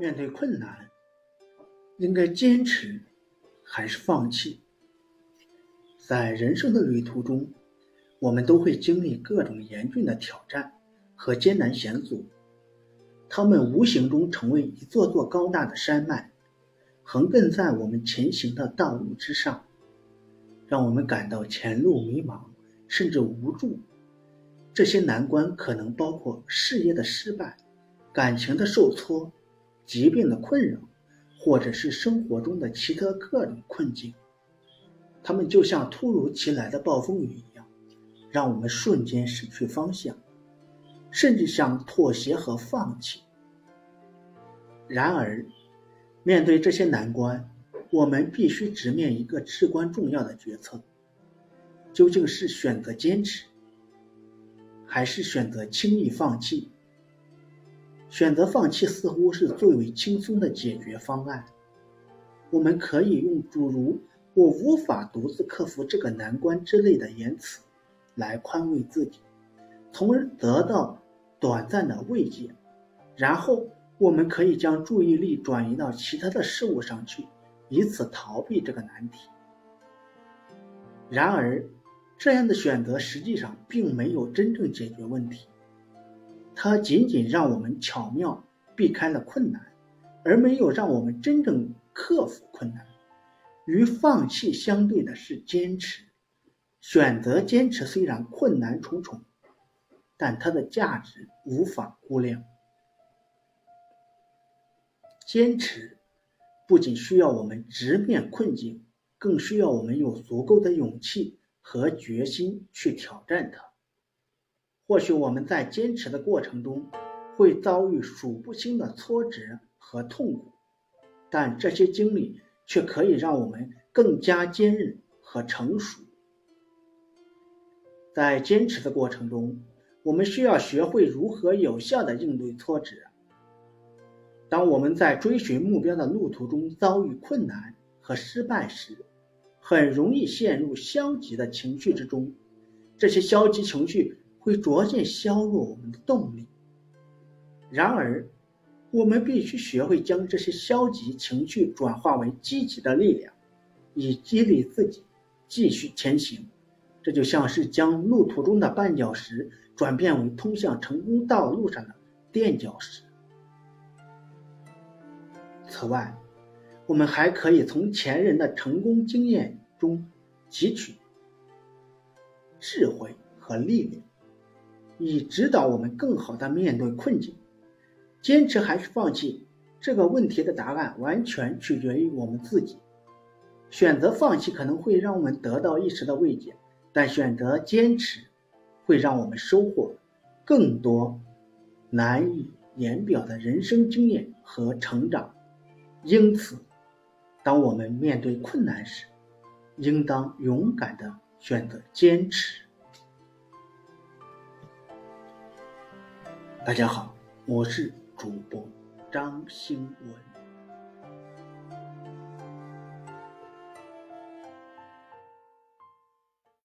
面对困难，应该坚持还是放弃？在人生的旅途中，我们都会经历各种严峻的挑战和艰难险阻，他们无形中成为一座座高大的山脉，横亘在我们前行的道路之上，让我们感到前路迷茫，甚至无助。这些难关可能包括事业的失败、感情的受挫、疾病的困扰，或者是生活中的其他各种困境。它们就像突如其来的暴风雨一样，让我们瞬间失去方向，甚至想妥协和放弃。然而，面对这些难关，我们必须直面一个至关重要的决策：究竟是选择坚持？还是选择轻易放弃？选择放弃似乎是最为轻松的解决方案。我们可以用诸如“我无法独自克服这个难关”之类的言辞来宽慰自己，从而得到短暂的慰藉。然后，我们可以将注意力转移到其他的事物上去，以此逃避这个难题。然而，这样的选择实际上并没有真正解决问题，它仅仅让我们巧妙避开了困难，而没有让我们真正克服困难。与放弃相对的是坚持。选择坚持虽然困难重重，但它的价值无法估量。坚持不仅需要我们直面困境，更需要我们有足够的勇气。和决心去挑战它。或许我们在坚持的过程中会遭遇数不清的挫折和痛苦，但这些经历却可以让我们更加坚韧和成熟。在坚持的过程中，我们需要学会如何有效地应对挫折。当我们在追寻目标的路途中遭遇困难和失败时，很容易陷入消极的情绪之中，这些消极情绪会逐渐削弱我们的动力。然而，我们必须学会将这些消极情绪转化为积极的力量，以激励自己继续前行。这就像是将路途中的绊脚石转变为通向成功道路上的垫脚石。此外，我们还可以从前人的成功经验中汲取智慧和力量，以指导我们更好地面对困境。坚持还是放弃这个问题的答案，完全取决于我们自己。选择放弃可能会让我们得到一时的慰藉，但选择坚持会让我们收获更多难以言表的人生经验和成长。因此。当我们面对困难时，应当勇敢地选择坚持。大家好，我是主播张兴文。